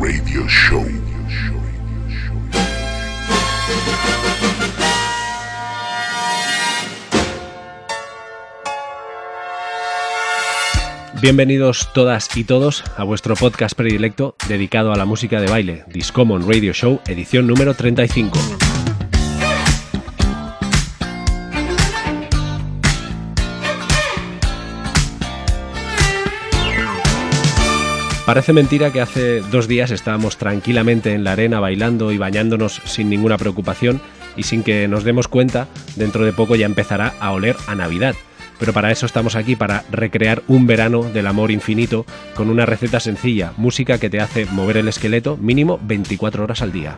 Radio Show. Bienvenidos todas y todos a vuestro podcast predilecto dedicado a la música de baile, Discommon Radio Show, edición número 35. Parece mentira que hace dos días estábamos tranquilamente en la arena bailando y bañándonos sin ninguna preocupación y sin que nos demos cuenta, dentro de poco ya empezará a oler a Navidad. Pero para eso estamos aquí, para recrear un verano del amor infinito con una receta sencilla, música que te hace mover el esqueleto mínimo 24 horas al día.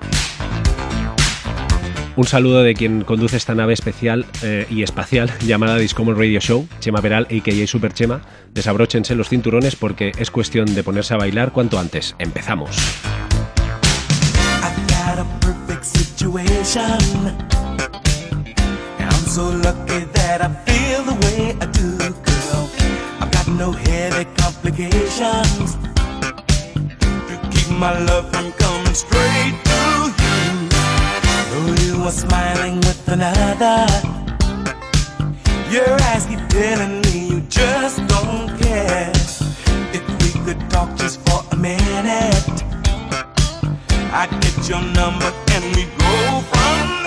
Un saludo de quien conduce esta nave especial eh, y espacial llamada Discommon Radio Show, Chema Peral, a.k.a. Super Chema. Desabróchense los cinturones porque es cuestión de ponerse a bailar cuanto antes. Empezamos. you are smiling with another. Your eyes keep telling me you just don't care. If we could talk just for a minute, I'd get your number and we go from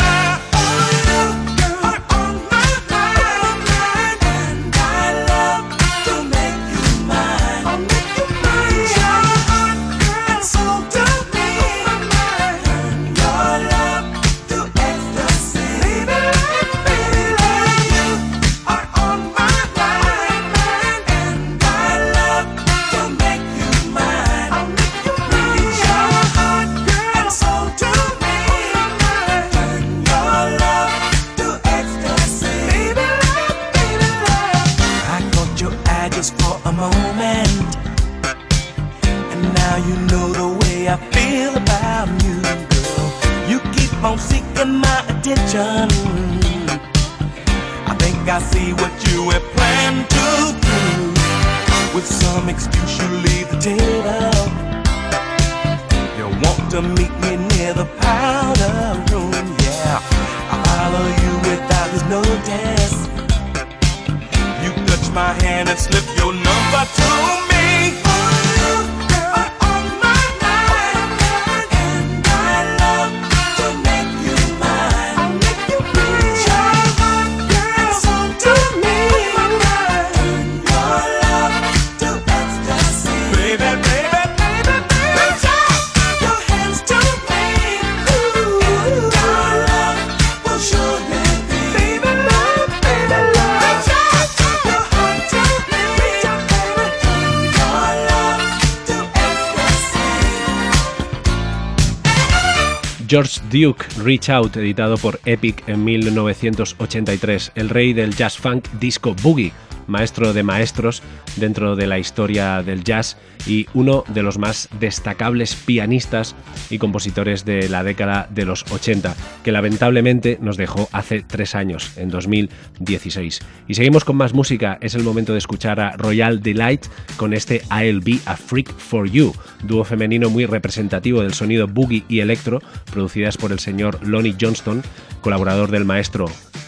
Duke Reach Out, editado por Epic en 1983, el rey del jazz funk disco boogie maestro de maestros dentro de la historia del jazz y uno de los más destacables pianistas y compositores de la década de los 80, que lamentablemente nos dejó hace tres años, en 2016. Y seguimos con más música, es el momento de escuchar a Royal Delight con este I'll Be a Freak for You, dúo femenino muy representativo del sonido boogie y electro, producidas por el señor Lonnie Johnston, colaborador del maestro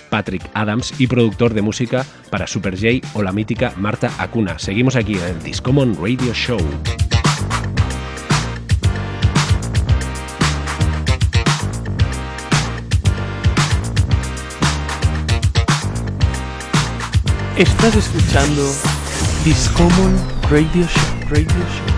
Patrick Adams y productor de música para Super J o la mítica Marta Acuna. Seguimos aquí en el Discommon Radio Show. Estás escuchando Discommon Radio Show. Radio Show.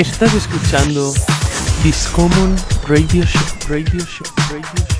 Estás escuchando Discommon Radio Show, Radio Show, Radio Show.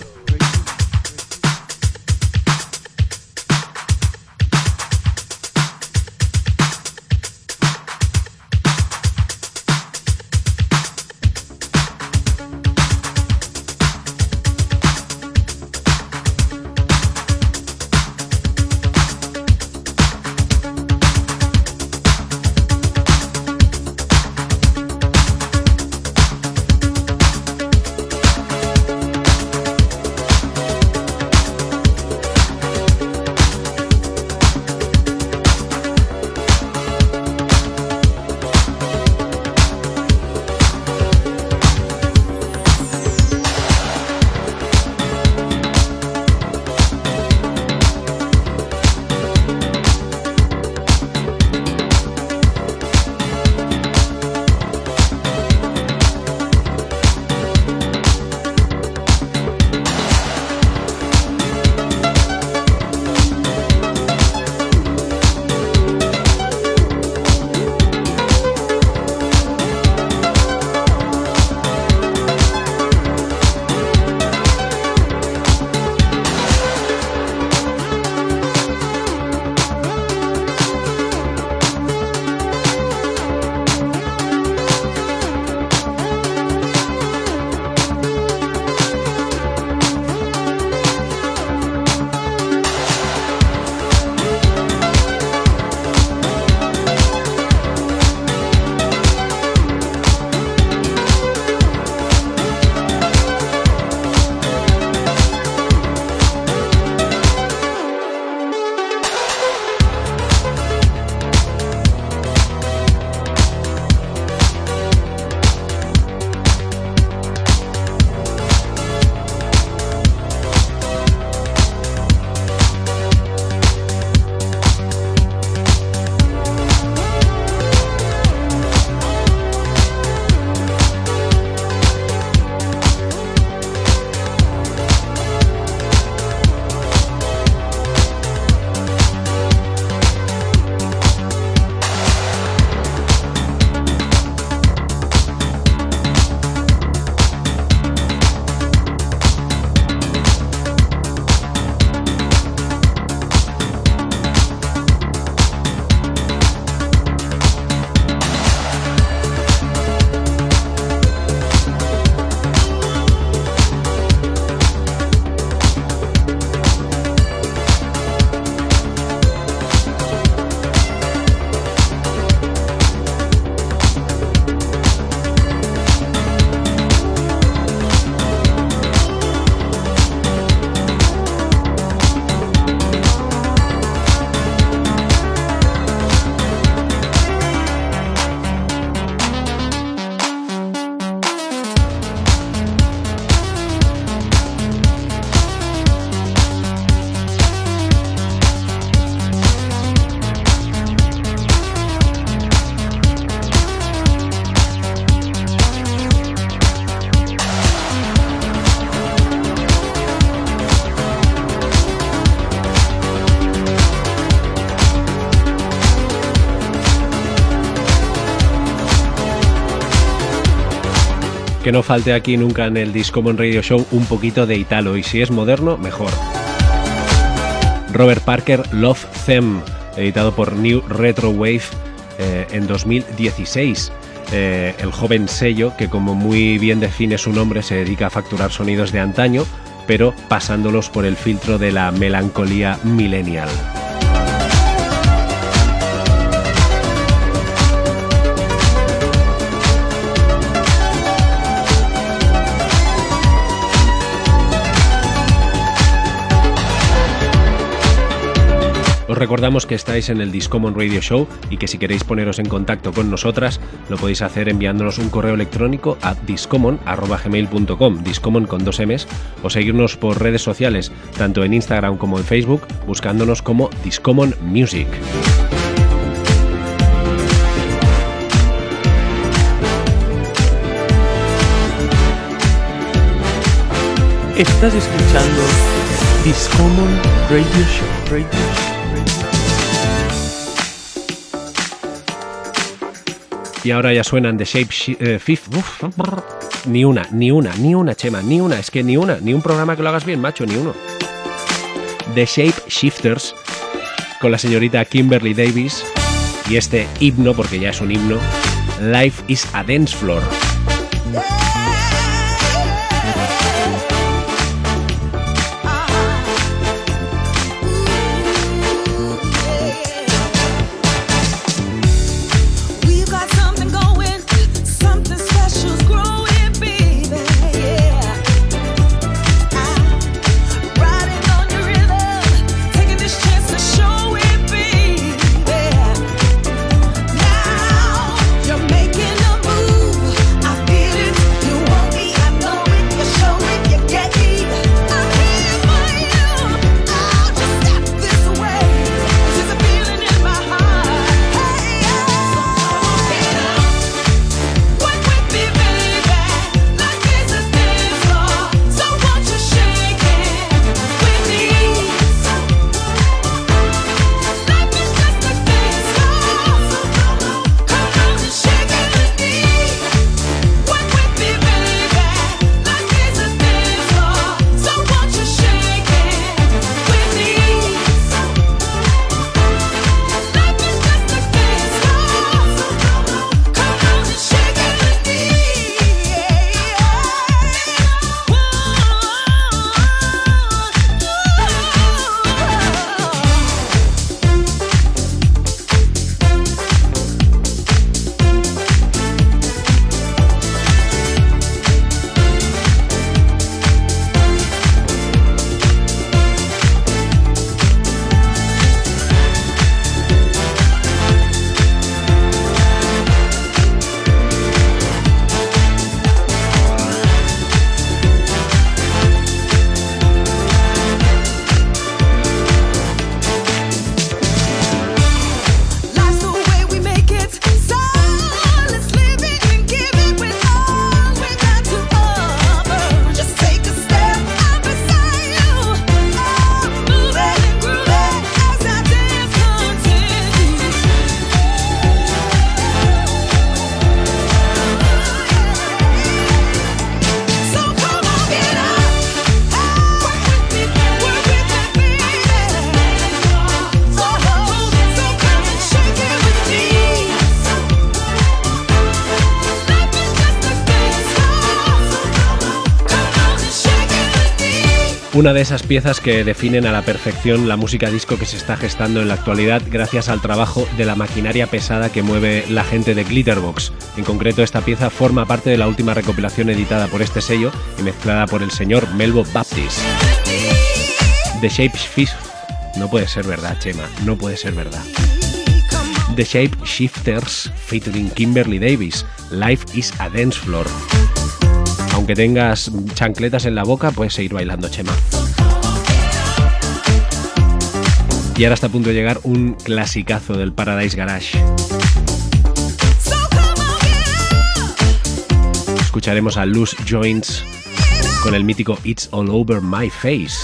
Que no falte aquí nunca en el Discommon Radio Show un poquito de Italo y si es moderno, mejor. Robert Parker Love Them, editado por New Retro Wave eh, en 2016. Eh, el joven sello que como muy bien define su nombre se dedica a facturar sonidos de antaño, pero pasándolos por el filtro de la melancolía millennial. recordamos que estáis en el Discommon Radio Show y que si queréis poneros en contacto con nosotras, lo podéis hacer enviándonos un correo electrónico a discommon.gmail.com, discommon con dos M's, o seguirnos por redes sociales, tanto en Instagram como en Facebook, buscándonos como Discommon Music. Estás escuchando Discommon Radio Show. Radio Show. Y ahora ya suenan The Shape eh, Fifth. Uf, ni una, ni una, ni una, Chema, ni una. Es que ni una, ni un programa que lo hagas bien, macho, ni uno. The Shape Shifters con la señorita Kimberly Davis y este himno, porque ya es un himno, Life is a Dance Floor. Una de esas piezas que definen a la perfección la música disco que se está gestando en la actualidad gracias al trabajo de la maquinaria pesada que mueve la gente de Glitterbox. En concreto, esta pieza forma parte de la última recopilación editada por este sello y mezclada por el señor Melbo Baptist. The Shape Shift. No puede ser verdad, Chema, no puede ser verdad. The Shape Shifters featuring Kimberly Davis. Life is a dance floor. Aunque tengas chancletas en la boca, puedes seguir bailando, Chema. Y ahora está a punto de llegar un clasicazo del Paradise Garage. Escucharemos a Loose Joints con el mítico It's All Over My Face.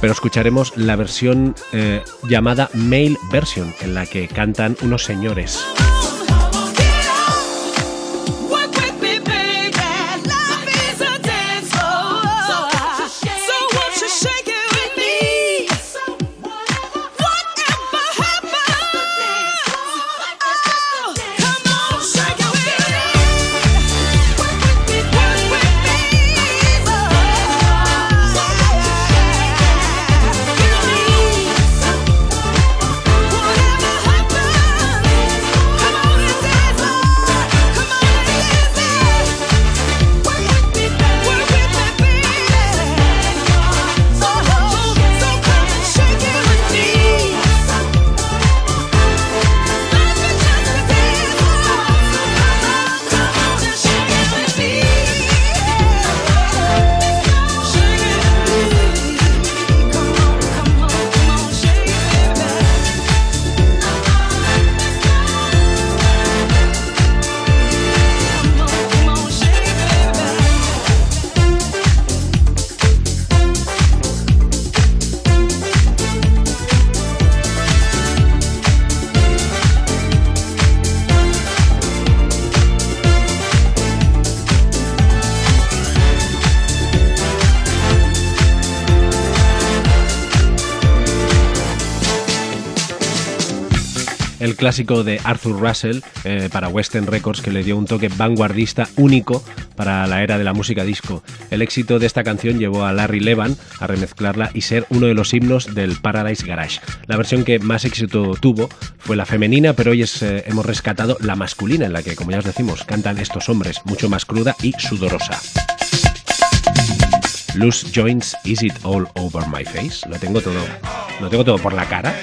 Pero escucharemos la versión eh, llamada Male Version, en la que cantan unos señores. Clásico de Arthur Russell eh, para Western Records que le dio un toque vanguardista único para la era de la música disco. El éxito de esta canción llevó a Larry Levan a remezclarla y ser uno de los himnos del Paradise Garage. La versión que más éxito tuvo fue la femenina, pero hoy es, eh, hemos rescatado la masculina, en la que, como ya os decimos, cantan estos hombres, mucho más cruda y sudorosa. Loose joints, is it all over my face? Lo tengo todo, lo tengo todo por la cara.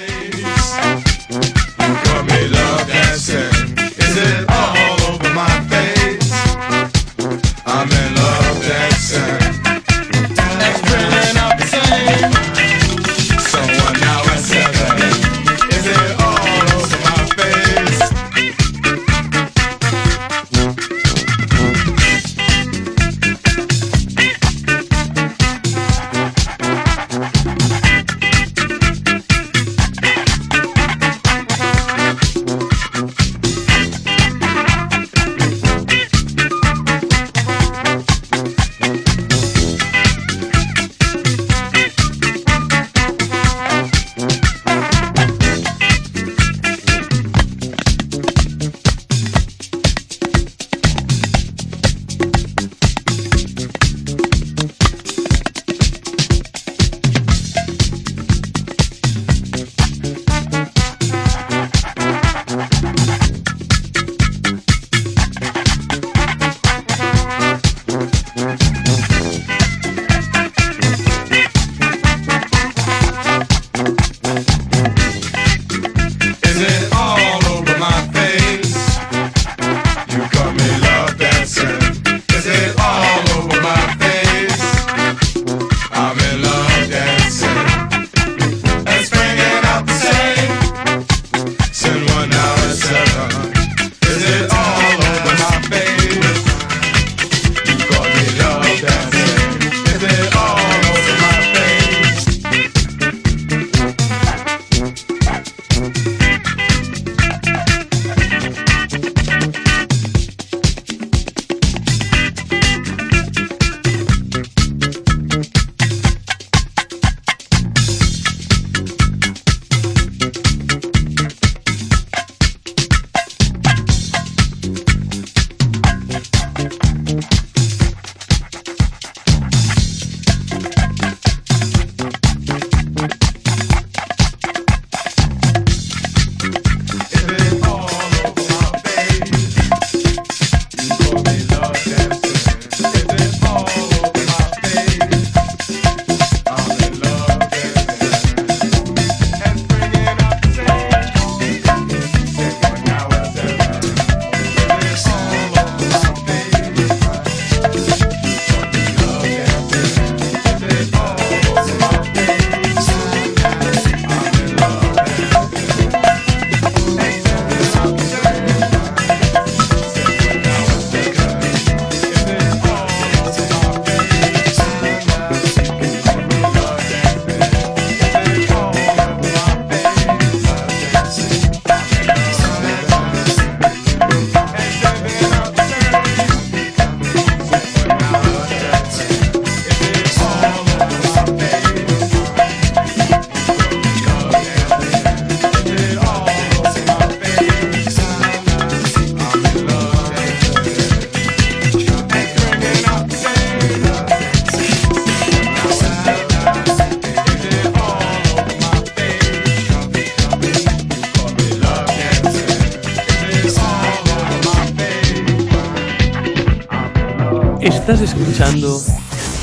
Estás escuchando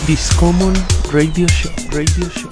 Discommon Radio Show, Radio Show,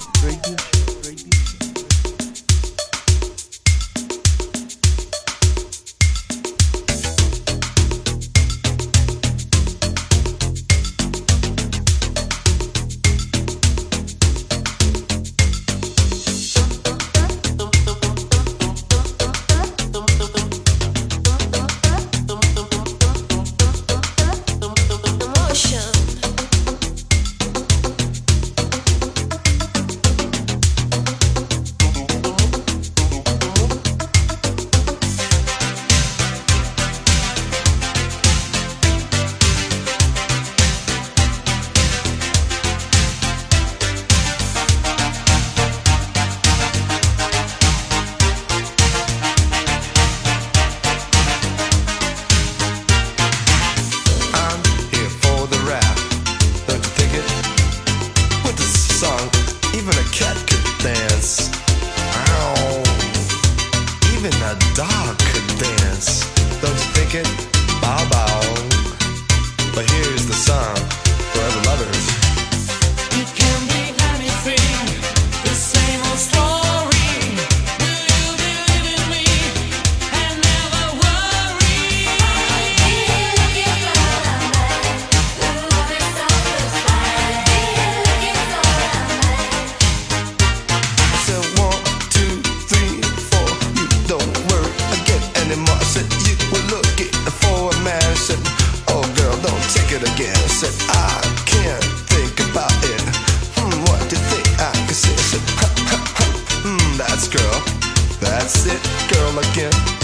That's it, girl, again.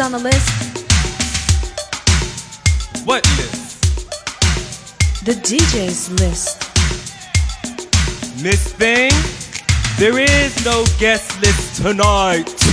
on the list? What list? The DJ's list. Miss Thing, there is no guest list tonight.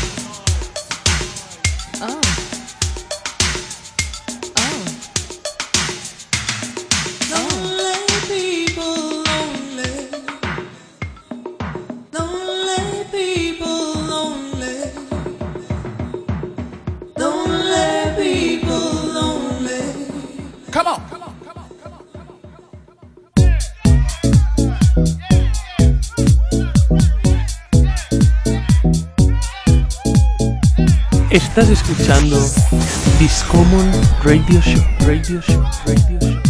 Estás escuchando Discommon Radio Show, Radio Show, Radio Show.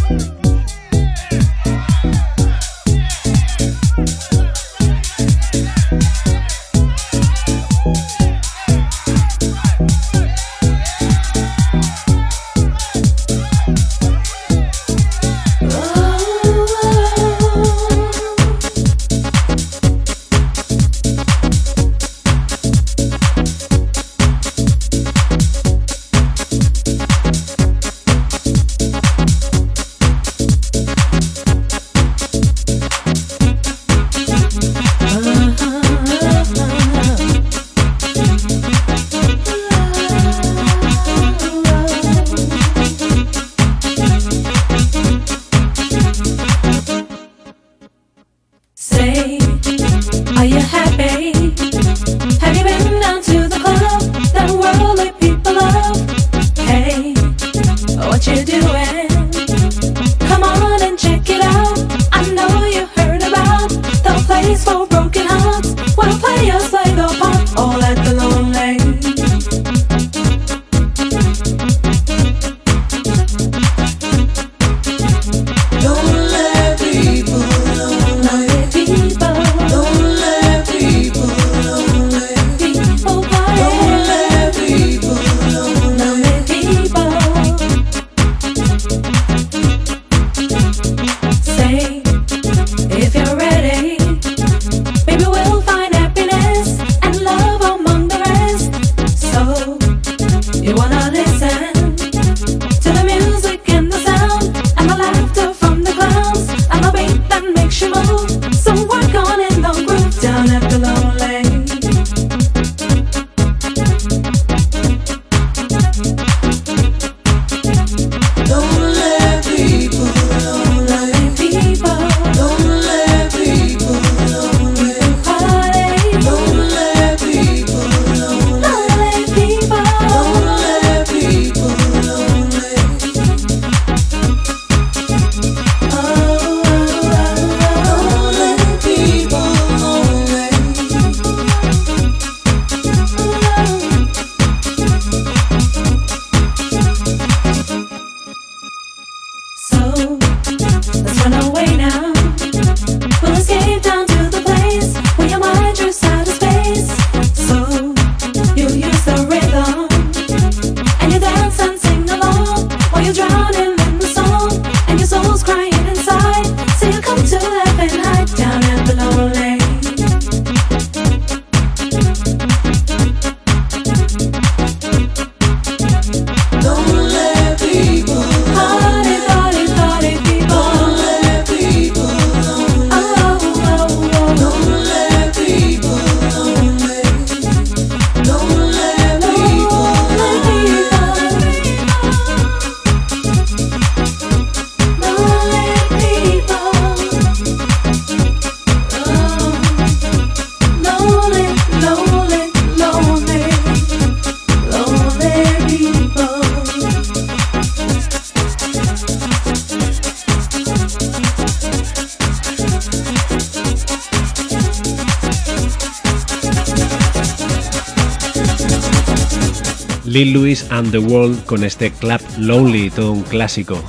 And the World con este Club Lonely, todo un clásico.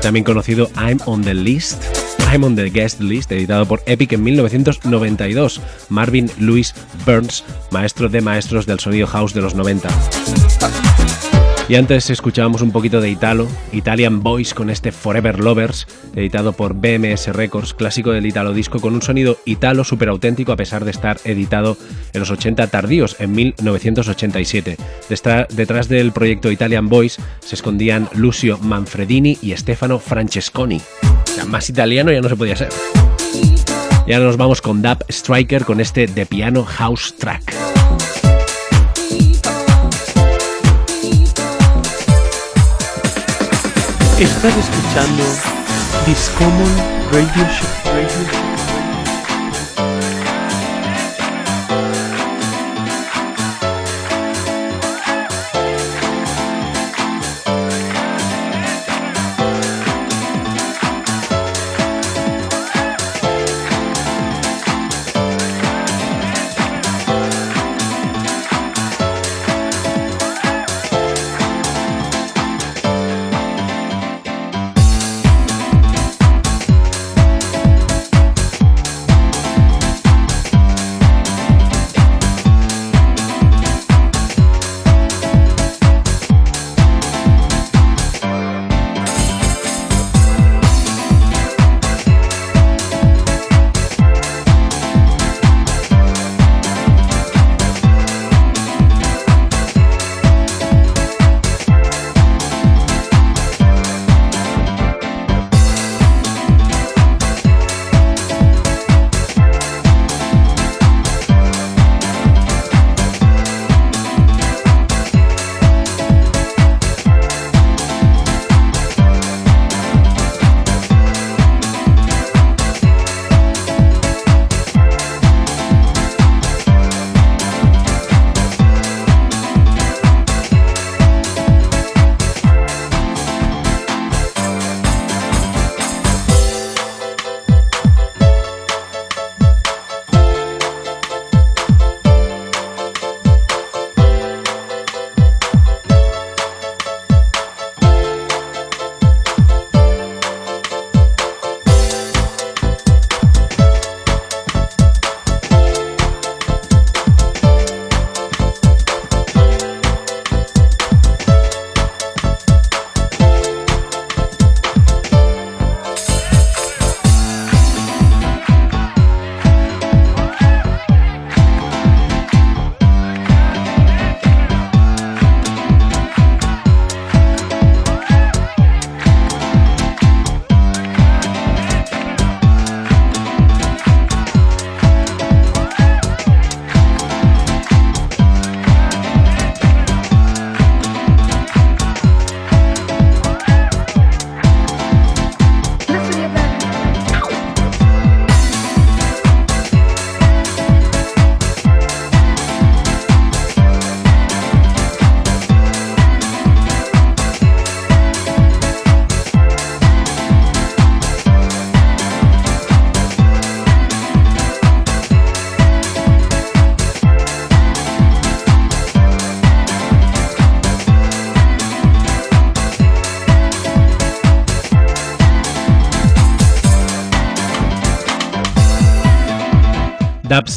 También conocido I'm on the List, I'm on the Guest List, editado por Epic en 1992. Marvin Louis Burns, maestro de maestros del sonido house de los 90. Y antes escuchábamos un poquito de Italo, Italian Boys con este Forever Lovers, editado por BMS Records, clásico del Italo disco con un sonido italo súper auténtico a pesar de estar editado en los 80 tardíos, en 1987. Destra- detrás del proyecto Italian Boys se escondían Lucio Manfredini y Stefano Francesconi. O más italiano ya no se podía ser. Y ahora nos vamos con Dub Striker con este de piano house track. Estás escuchando Discommon Radio Show. Radio Show.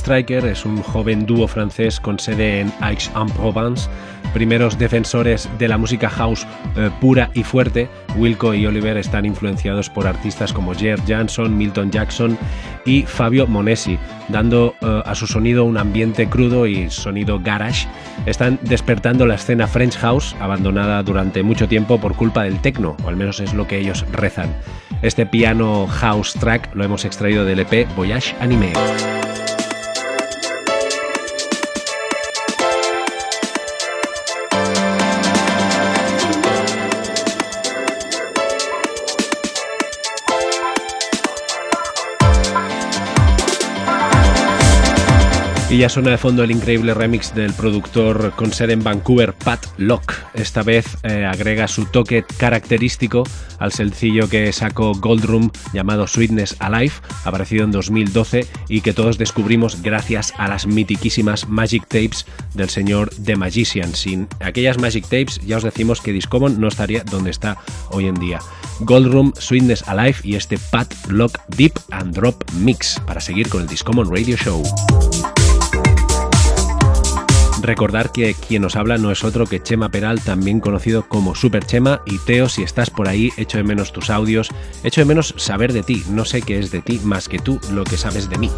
Striker es un joven dúo francés con sede en Aix-en-Provence, primeros defensores de la música house eh, pura y fuerte. Wilco y Oliver están influenciados por artistas como Jer Jansson, Milton Jackson y Fabio Monesi, dando eh, a su sonido un ambiente crudo y sonido garage. Están despertando la escena French House, abandonada durante mucho tiempo por culpa del techno, o al menos es lo que ellos rezan. Este piano house track lo hemos extraído del EP Voyage Anime. Y ya suena de fondo el increíble remix del productor con sede en Vancouver, Pat Locke. Esta vez eh, agrega su toque característico al sencillo que sacó Goldroom llamado Sweetness Alive, aparecido en 2012 y que todos descubrimos gracias a las mitiquísimas Magic Tapes del señor The Magician. Sin aquellas Magic Tapes ya os decimos que Discommon no estaría donde está hoy en día. Goldroom, Sweetness Alive y este Pat Locke Deep and Drop Mix para seguir con el Discommon Radio Show. Recordar que quien nos habla no es otro que Chema Peral, también conocido como Super Chema. Y Teo, si estás por ahí, echo de menos tus audios, echo de menos saber de ti. No sé qué es de ti más que tú lo que sabes de mí.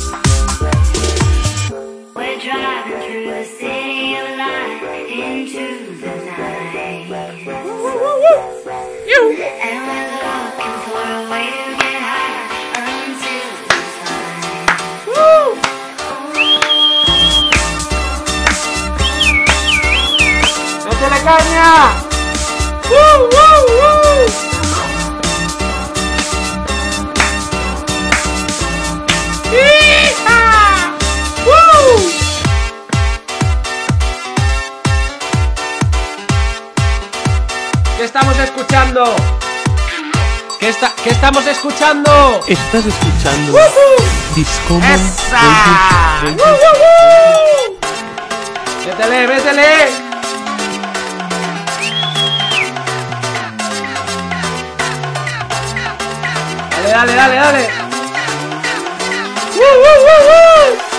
Caña! ¡Woo, woo, woo! ¡Hija! ¡Woo! ¿Qué estamos escuchando? ¿Qué, está, ¿Qué estamos escuchando? Estás escuchando ¡Esa! ¡Woo, Radio- woo, woo! ¡Métele, métele! Dale, dale, dale, dale. ¡Woo, woo, woo,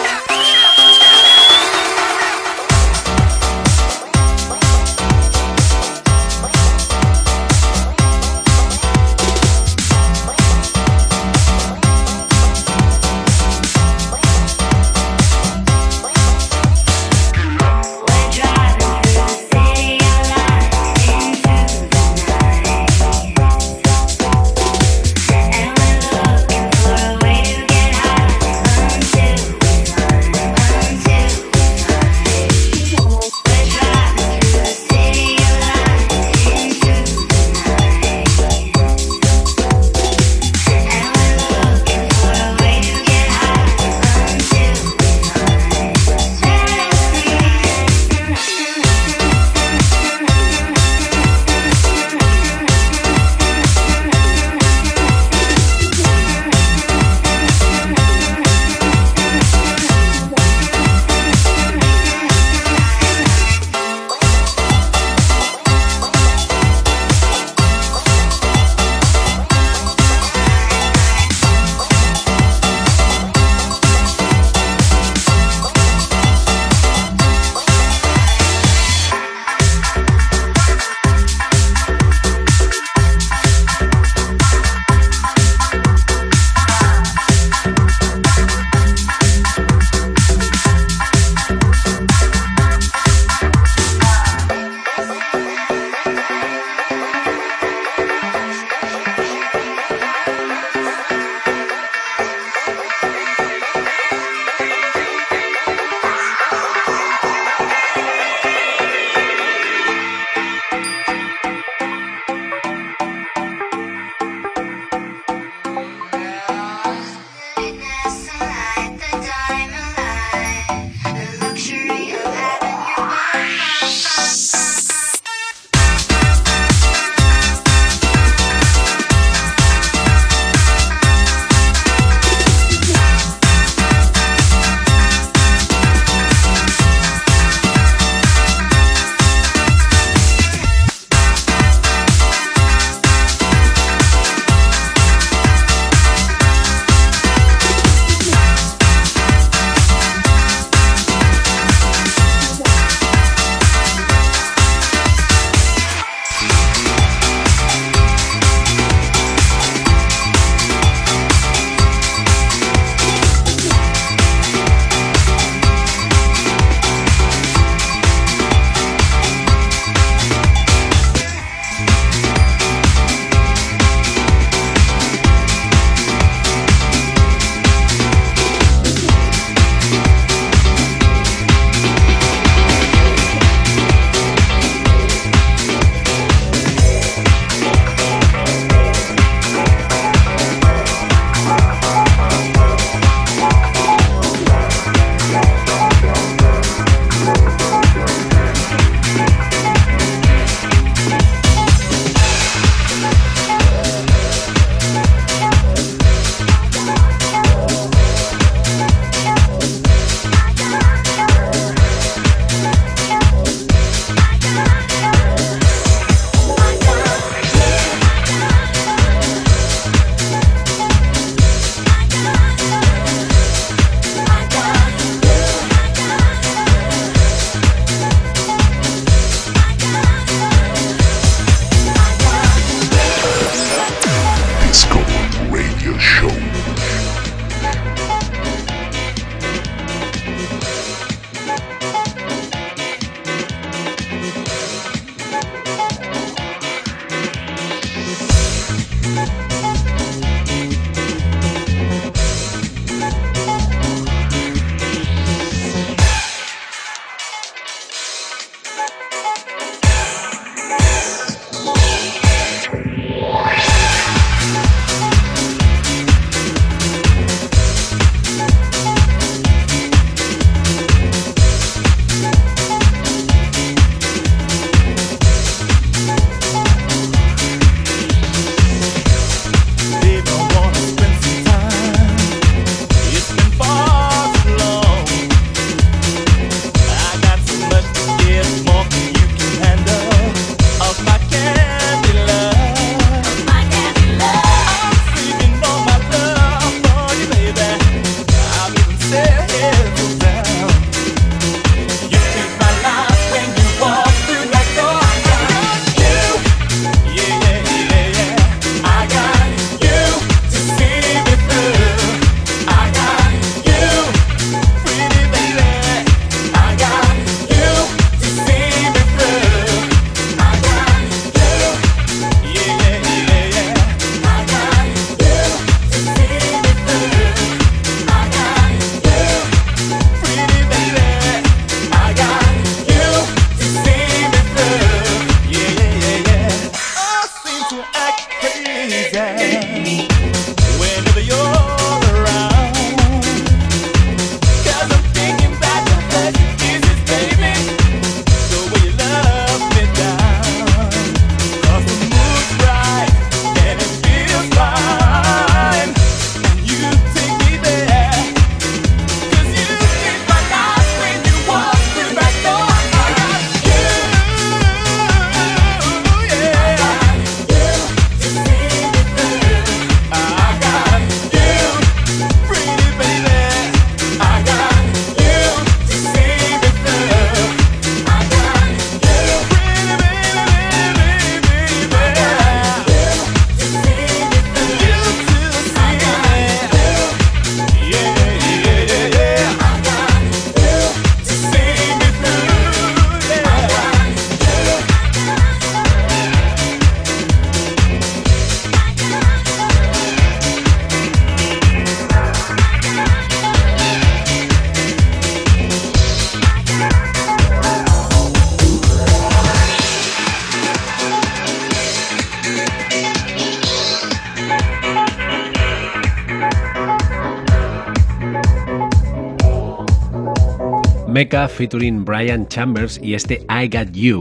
Featuring Brian Chambers y este I Got You,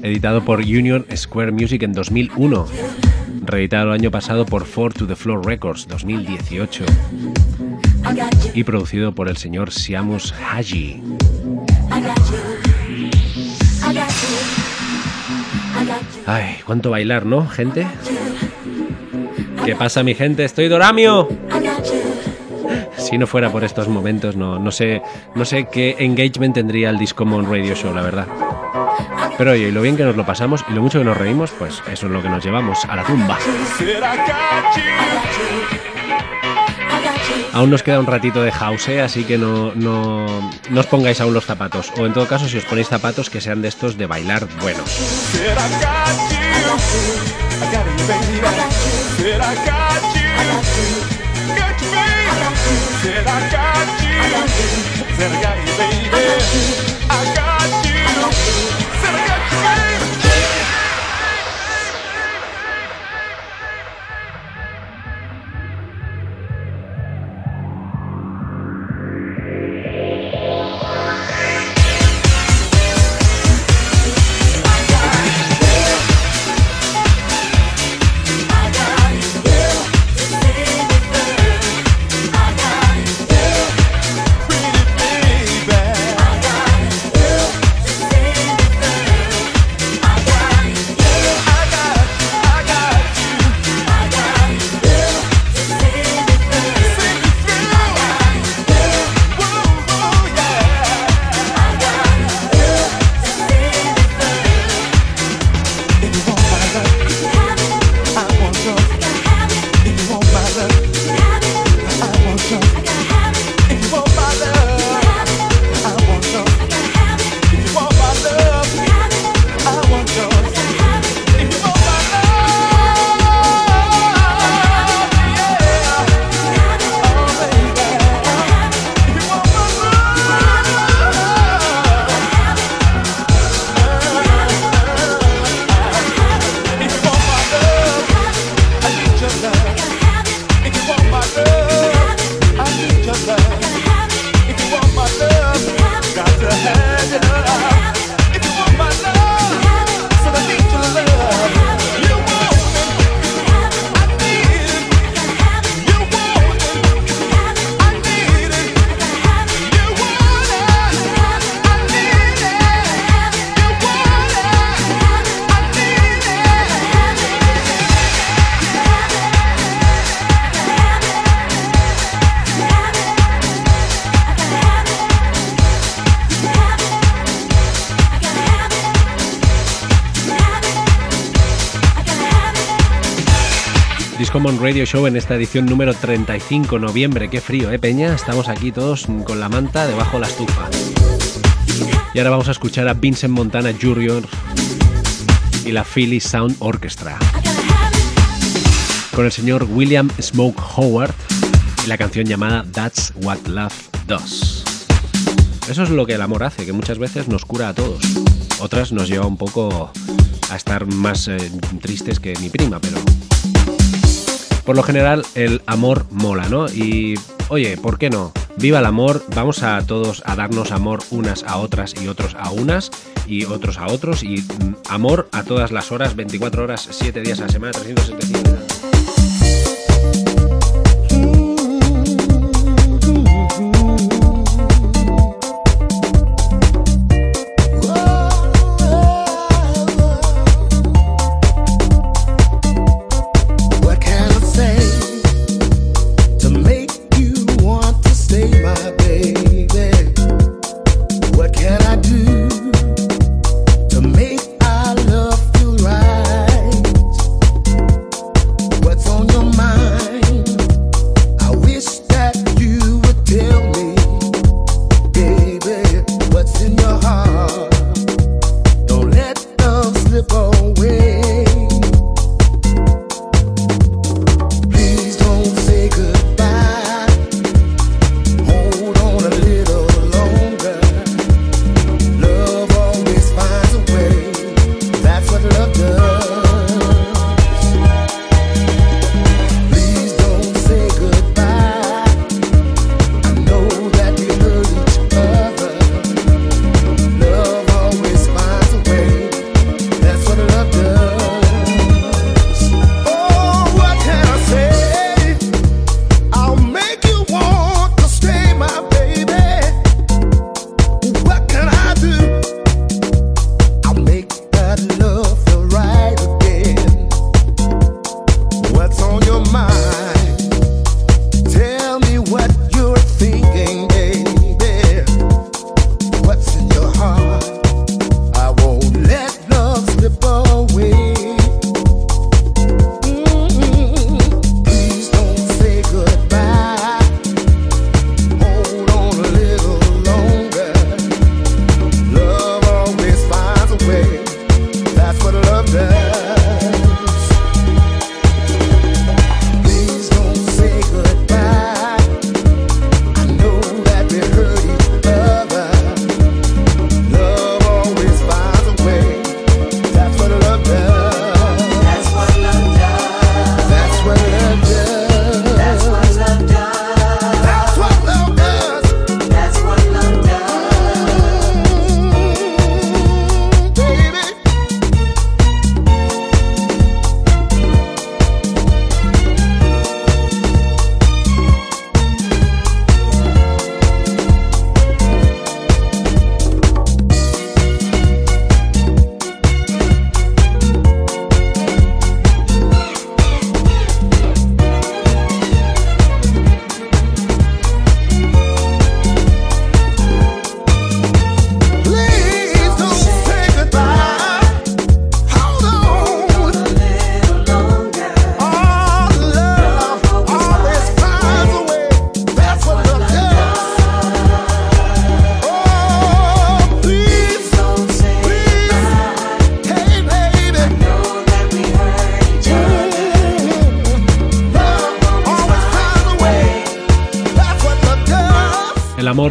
editado por Union Square Music en 2001, reeditado el año pasado por Four to the Floor Records 2018 y producido por el señor Siamus Haji. Ay, cuánto bailar, ¿no, gente? ¿Qué pasa, mi gente? Estoy Doramio. Si no fuera por estos momentos, no, no sé, no sé qué engagement tendría el Discommon Radio Show, la verdad. Pero oye, y lo bien que nos lo pasamos y lo mucho que nos reímos, pues eso es lo que nos llevamos a la tumba. Aún nos queda un ratito de house, ¿eh? así que no, no, no os pongáis aún los zapatos. O en todo caso, si os ponéis zapatos, que sean de estos de bailar buenos. I got you. Said I got you, baby. Show en esta edición número 35, noviembre. Qué frío, ¿eh, Peña? Estamos aquí todos con la manta debajo de la estufa. Y ahora vamos a escuchar a Vincent Montana Jr. y la Philly Sound Orchestra. Con el señor William Smoke Howard y la canción llamada That's What Love Does. Eso es lo que el amor hace, que muchas veces nos cura a todos. Otras nos lleva un poco a estar más eh, tristes que mi prima, pero por lo general el amor mola, ¿no? Y oye, ¿por qué no? Viva el amor, vamos a todos a darnos amor unas a otras y otros a unas y otros a otros y mm, amor a todas las horas, 24 horas, 7 días a la semana, 365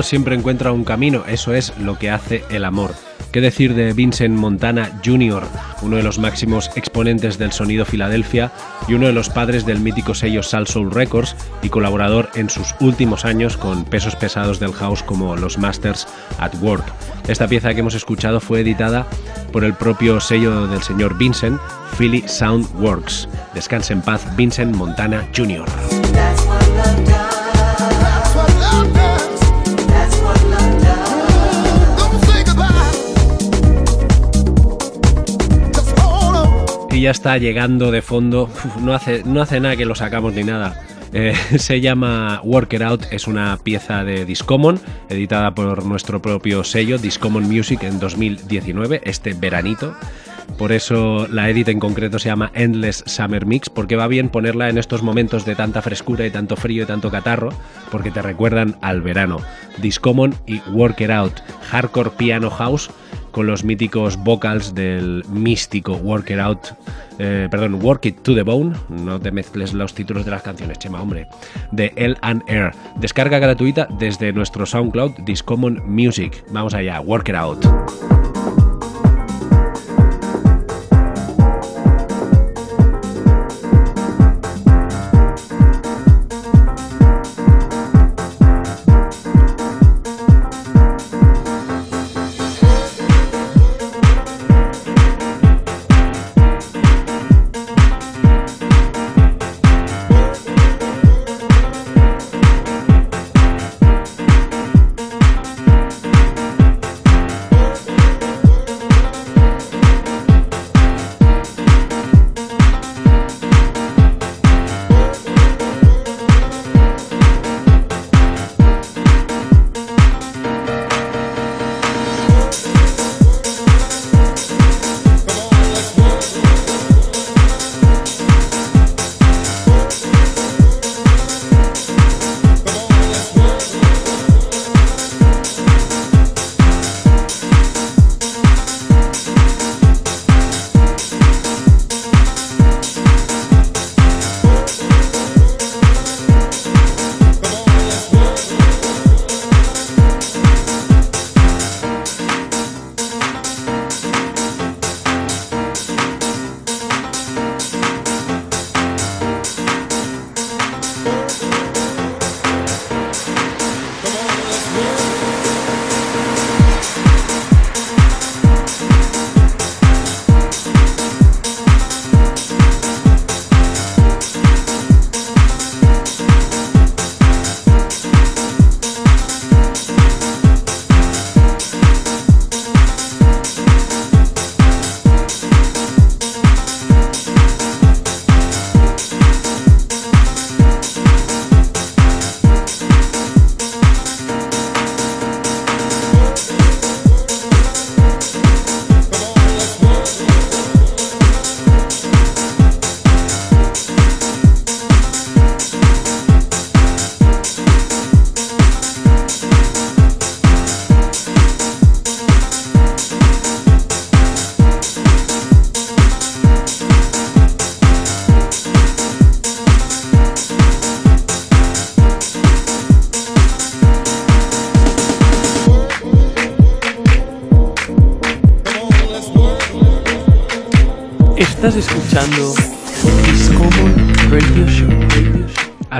siempre encuentra un camino, eso es lo que hace el amor. ¿Qué decir de Vincent Montana Jr., uno de los máximos exponentes del sonido Filadelfia y uno de los padres del mítico sello Sal Soul Records y colaborador en sus últimos años con pesos pesados del house como los Masters at Work? Esta pieza que hemos escuchado fue editada por el propio sello del señor Vincent, Philly Sound Works. Descanse en paz, Vincent Montana Jr. ya está llegando de fondo. Uf, no, hace, no hace nada que lo sacamos ni nada. Eh, se llama Work It Out, es una pieza de Discommon, editada por nuestro propio sello, Discommon Music, en 2019, este veranito. Por eso la edit en concreto se llama Endless Summer Mix, porque va bien ponerla en estos momentos de tanta frescura y tanto frío y tanto catarro, porque te recuerdan al verano. Discommon y Work It Out, hardcore piano house con los míticos vocals del místico Work It Out, eh, perdón, Work It to the Bone, no te mezcles los títulos de las canciones, chema, hombre, de L and Air. Descarga gratuita desde nuestro SoundCloud Discommon Music. Vamos allá, Work It Out.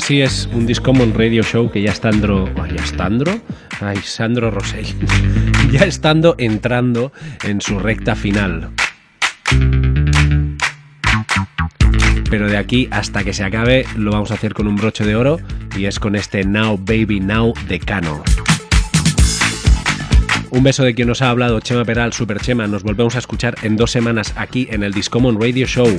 Así es, un Discommon Radio Show que ya estando... Ay, ya estando... Ay, Sandro Rosell. ya estando entrando en su recta final. Pero de aquí hasta que se acabe lo vamos a hacer con un broche de oro y es con este Now Baby Now de Cano. Un beso de quien nos ha hablado, Chema Peral, Super Chema. Nos volvemos a escuchar en dos semanas aquí en el Discommon Radio Show.